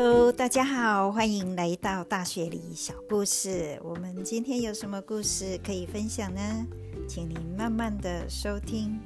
Hello，大家好，欢迎来到大学里小故事。我们今天有什么故事可以分享呢？请您慢慢的收听。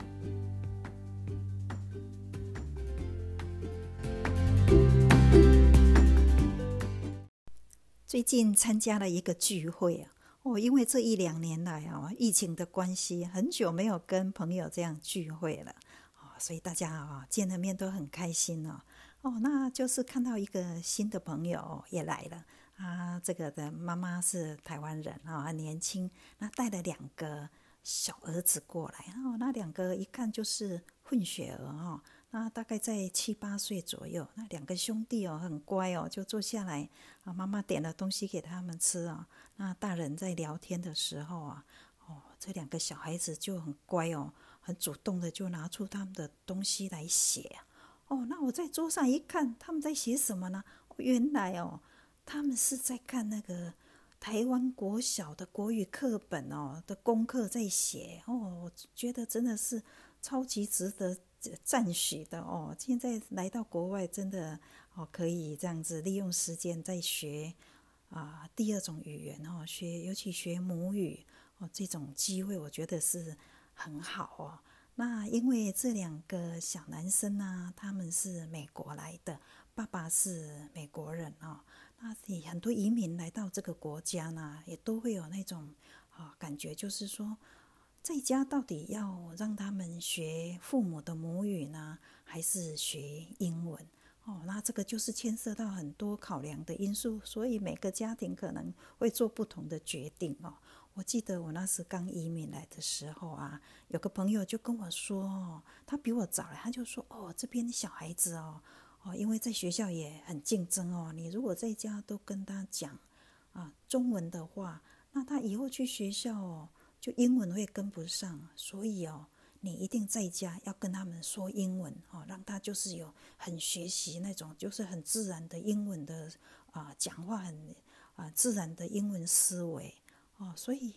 最近参加了一个聚会啊，哦，因为这一两年来啊，疫情的关系，很久没有跟朋友这样聚会了啊，所以大家啊见了面都很开心哦。哦，那就是看到一个新的朋友也来了啊，这个的妈妈是台湾人啊，很年轻，那带了两个小儿子过来哦，那两个一看就是混血儿哦。那大概在七八岁左右，那两个兄弟哦，很乖哦，就坐下来啊。妈妈点了东西给他们吃啊。那大人在聊天的时候啊，哦，这两个小孩子就很乖哦，很主动的就拿出他们的东西来写。哦，那我在桌上一看，他们在写什么呢？原来哦，他们是在看那个台湾国小的国语课本哦的功课在写。哦，我觉得真的是超级值得。赞许的哦，现在来到国外，真的哦，可以这样子利用时间在学啊第二种语言哦，学尤其学母语哦，这种机会我觉得是很好哦。那因为这两个小男生呢，他们是美国来的，爸爸是美国人哦，那很多移民来到这个国家呢，也都会有那种啊感觉，就是说。在家到底要让他们学父母的母语呢，还是学英文？哦，那这个就是牵涉到很多考量的因素，所以每个家庭可能会做不同的决定哦。我记得我那时刚移民来的时候啊，有个朋友就跟我说，哦，他比我早来，他就说，哦，这边的小孩子哦，哦，因为在学校也很竞争哦，你如果在家都跟他讲啊中文的话，那他以后去学校哦。就英文会跟不上，所以哦，你一定在家要跟他们说英文哦，让他就是有很学习那种，就是很自然的英文的啊，讲话很啊自然的英文思维哦，所以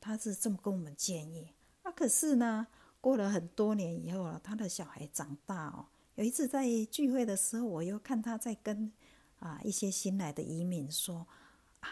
他是这么跟我们建议。那可是呢，过了很多年以后，他的小孩长大哦，有一次在聚会的时候，我又看他在跟啊一些新来的移民说。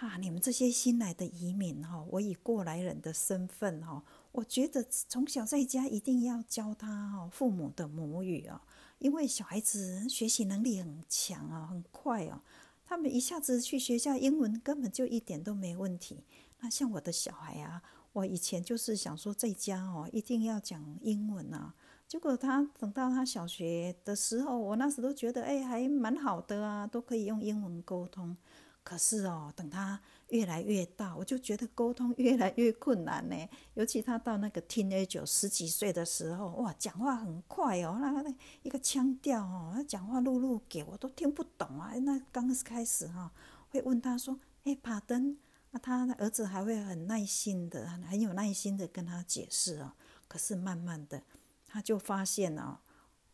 啊！你们这些新来的移民哈，我以过来人的身份哈，我觉得从小在家一定要教他哦父母的母语哦，因为小孩子学习能力很强啊，很快哦，他们一下子去学校，英文根本就一点都没问题。那像我的小孩啊，我以前就是想说在家哦一定要讲英文啊，结果他等到他小学的时候，我那时都觉得哎还蛮好的啊，都可以用英文沟通。可是哦，等他越来越大，我就觉得沟通越来越困难呢。尤其他到那个 teenage 十几岁的时候，哇，讲话很快哦，那那一个腔调哦，讲话露露给我都听不懂啊。那刚开始哈，会问他说：“哎，帕登。”那他的儿子还会很耐心的，很有耐心的跟他解释哦。可是慢慢的，他就发现啊，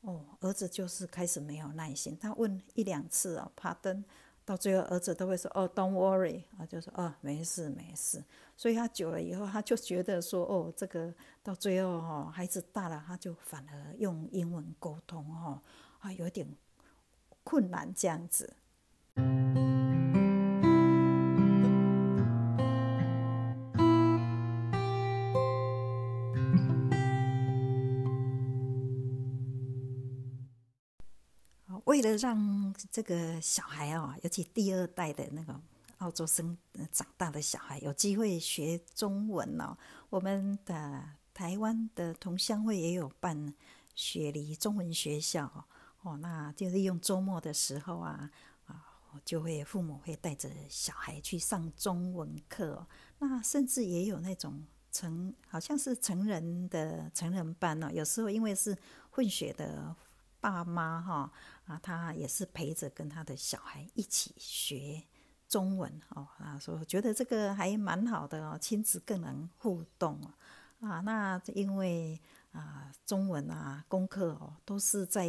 哦，儿子就是开始没有耐心。他问一两次哦，帕登。到最后，儿子都会说：“哦，Don't worry，啊，就说哦，没事没事。”所以他久了以后，他就觉得说：“哦，这个到最后哦，孩子大了，他就反而用英文沟通哦，啊，有点困难这样子。”为了让这个小孩哦，尤其第二代的那个澳洲生长大的小孩有机会学中文哦，我们的台湾的同乡会也有办雪梨中文学校哦，那就利用周末的时候啊啊，就会父母会带着小孩去上中文课，那甚至也有那种成好像是成人的成人班哦，有时候因为是混血的。爸妈哈啊，他也是陪着跟他的小孩一起学中文哦啊，说觉得这个还蛮好的哦，亲子更能互动啊。那因为啊，中文啊功课哦都是在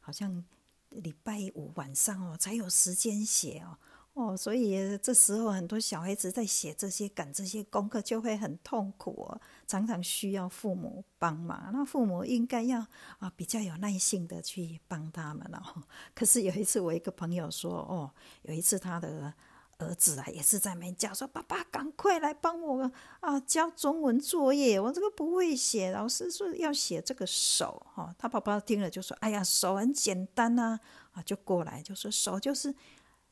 好像礼拜五晚上哦才有时间写哦哦，所以这时候很多小孩子在写这些、赶这些功课就会很痛苦哦，常常需要父母帮忙。那父母应该要啊比较有耐心的去帮他们哦。可是有一次，我一个朋友说，哦，有一次他的儿子啊也是在门叫说：“爸爸，赶快来帮我啊交中文作业，我这个不会写，老师说要写这个手哈。”他爸爸听了就说：“哎呀，手很简单呐，啊，就过来就说手就是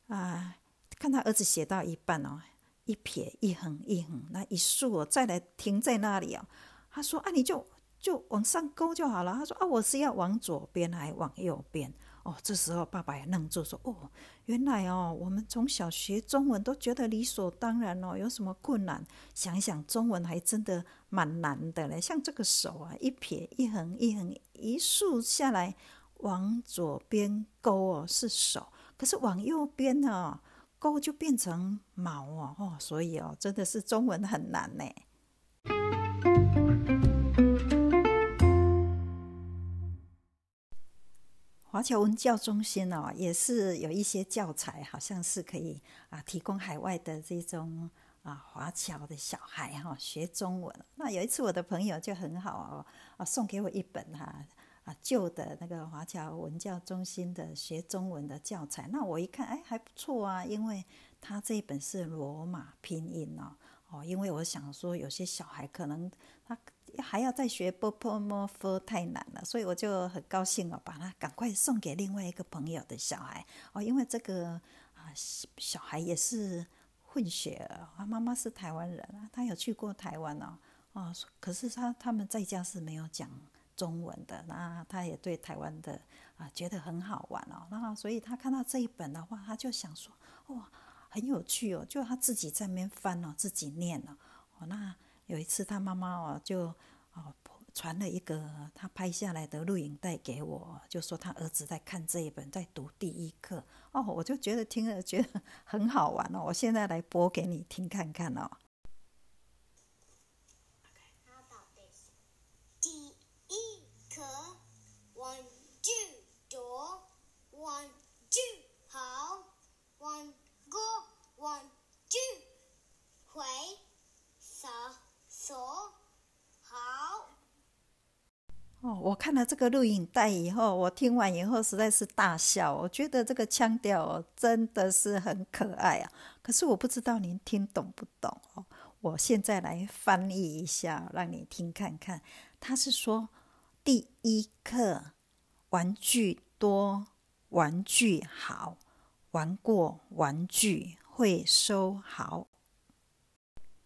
啊。”看他儿子写到一半哦，一撇一横一横，那一竖哦，再来停在那里哦。他说：“啊，你就就往上勾就好了。”他说：“啊，我是要往左边还往右边？”哦，这时候爸爸也愣住，说：“哦，原来哦，我们从小学中文都觉得理所当然哦，有什么困难？想想，中文还真的蛮难的嘞。像这个手啊，一撇一横一横一竖下来，往左边勾哦是手，可是往右边呢？”勾就变成毛哦哦，所以哦，真的是中文很难呢。华侨文教中心哦，也是有一些教材，好像是可以啊，提供海外的这种啊华侨的小孩哈学中文。那有一次我的朋友就很好哦，啊送给我一本哈。啊旧的那个华侨文教中心的学中文的教材，那我一看，哎，还不错啊，因为它这一本是罗马拼音哦，哦，因为我想说有些小孩可能他还要再学 b o p o m o f 太难了，所以我就很高兴哦，把它赶快送给另外一个朋友的小孩哦，因为这个啊小孩也是混血儿，他妈妈是台湾人啊，他有去过台湾哦，哦，可是他他们在家是没有讲。中文的，那他也对台湾的啊觉得很好玩哦，那所以他看到这一本的话，他就想说，哇，很有趣哦，就他自己在那边翻哦，自己念哦。哦，那有一次他妈妈哦就哦传了一个他拍下来的录影带给我，就说他儿子在看这一本，在读第一课哦，我就觉得听了觉得很好玩哦，我现在来播给你听看看哦。好哦，我看了这个录影带以后，我听完以后实在是大笑。我觉得这个腔调真的是很可爱啊。可是我不知道您听懂不懂哦。我现在来翻译一下，让你听看看。他是说，第一课，玩具多，玩具好，玩过玩具会收好。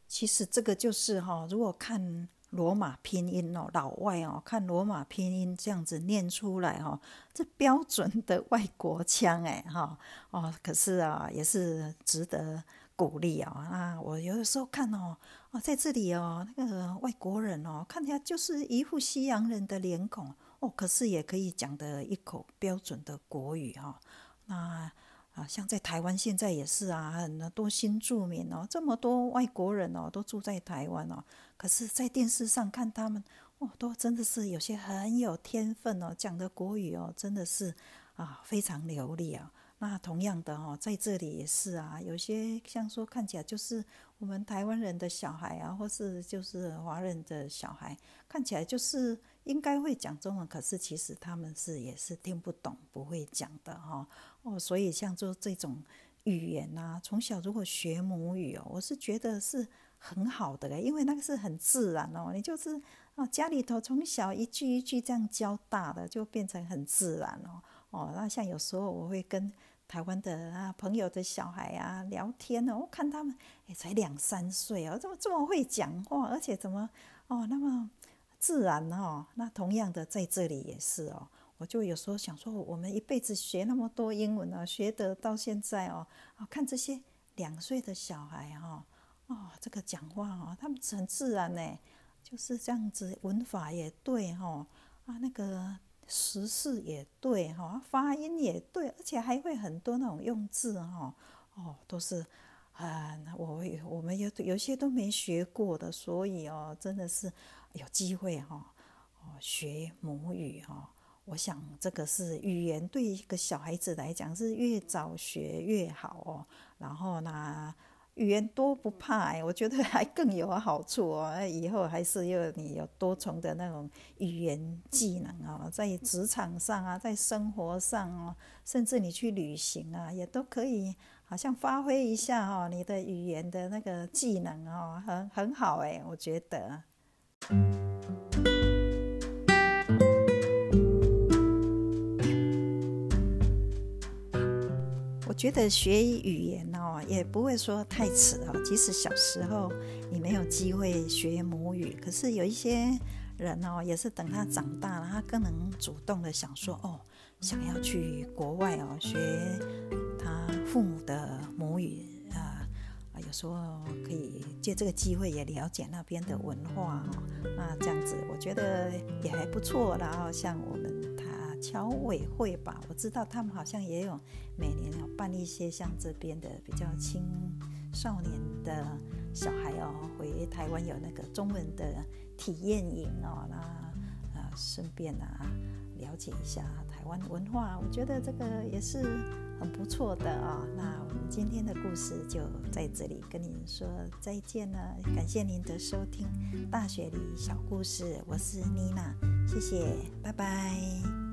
其实这个就是哈，如果看。罗马拼音哦，老外哦，看罗马拼音这样子念出来哈，这标准的外国腔哎哈哦，可是啊，也是值得鼓励哦啊！我有的时候看哦哦，在这里哦，那个外国人哦，看起来就是一副西洋人的脸孔哦，可是也可以讲的一口标准的国语哈，那。啊，像在台湾现在也是啊，很多新住民哦，这么多外国人哦，都住在台湾哦。可是，在电视上看他们，哦，都真的是有些很有天分哦，讲的国语哦，真的是啊，非常流利啊。那同样的哦，在这里也是啊，有些像说看起来就是我们台湾人的小孩啊，或是就是华人的小孩，看起来就是应该会讲中文，可是其实他们是也是听不懂、不会讲的哈。哦，哦所以像做这种语言呐，从小如果学母语哦，我是觉得是很好的嘞，因为那个是很自然哦，你就是啊家里头从小一句一句这样教大的，就变成很自然哦。哦，那像有时候我会跟台湾的啊朋友的小孩啊聊天呢，我看他们哎才两三岁哦，怎么这么会讲话，而且怎么哦那么自然哦？那同样的在这里也是哦，我就有时候想说，我们一辈子学那么多英文啊，学得到现在哦，啊看这些两岁的小孩哈，哦这个讲话哦，他们很自然呢，就是这样子，文法也对哈，啊那个。时事也对哈，发音也对，而且还会很多那种用字哈，哦，都是啊，我我们有有些都没学过的，所以哦，真的是有机会哈，哦，学母语哈，我想这个是语言对一个小孩子来讲是越早学越好哦。然后呢？语言多不怕，我觉得还更有好处哦。以后还是要你有多重的那种语言技能哦，在职场上啊，在生活上哦，甚至你去旅行啊，也都可以，好像发挥一下哦，你的语言的那个技能哦，很很好哎，我觉得。觉得学语言哦，也不会说太迟哦。即使小时候你没有机会学母语，可是有一些人哦，也是等他长大了，他更能主动的想说哦，想要去国外哦学他父母的母语啊啊，有时候可以借这个机会也了解那边的文化哦。那这样子我觉得也还不错。然后像我们。侨委会吧，我知道他们好像也有每年要办一些像这边的比较青少年的小孩哦，回台湾有那个中文的体验营哦，那啊顺便啊了解一下台湾文化，我觉得这个也是很不错的啊。那我们今天的故事就在这里跟您说再见了，感谢您的收听《大学里小故事》，我是妮娜，谢谢，拜拜。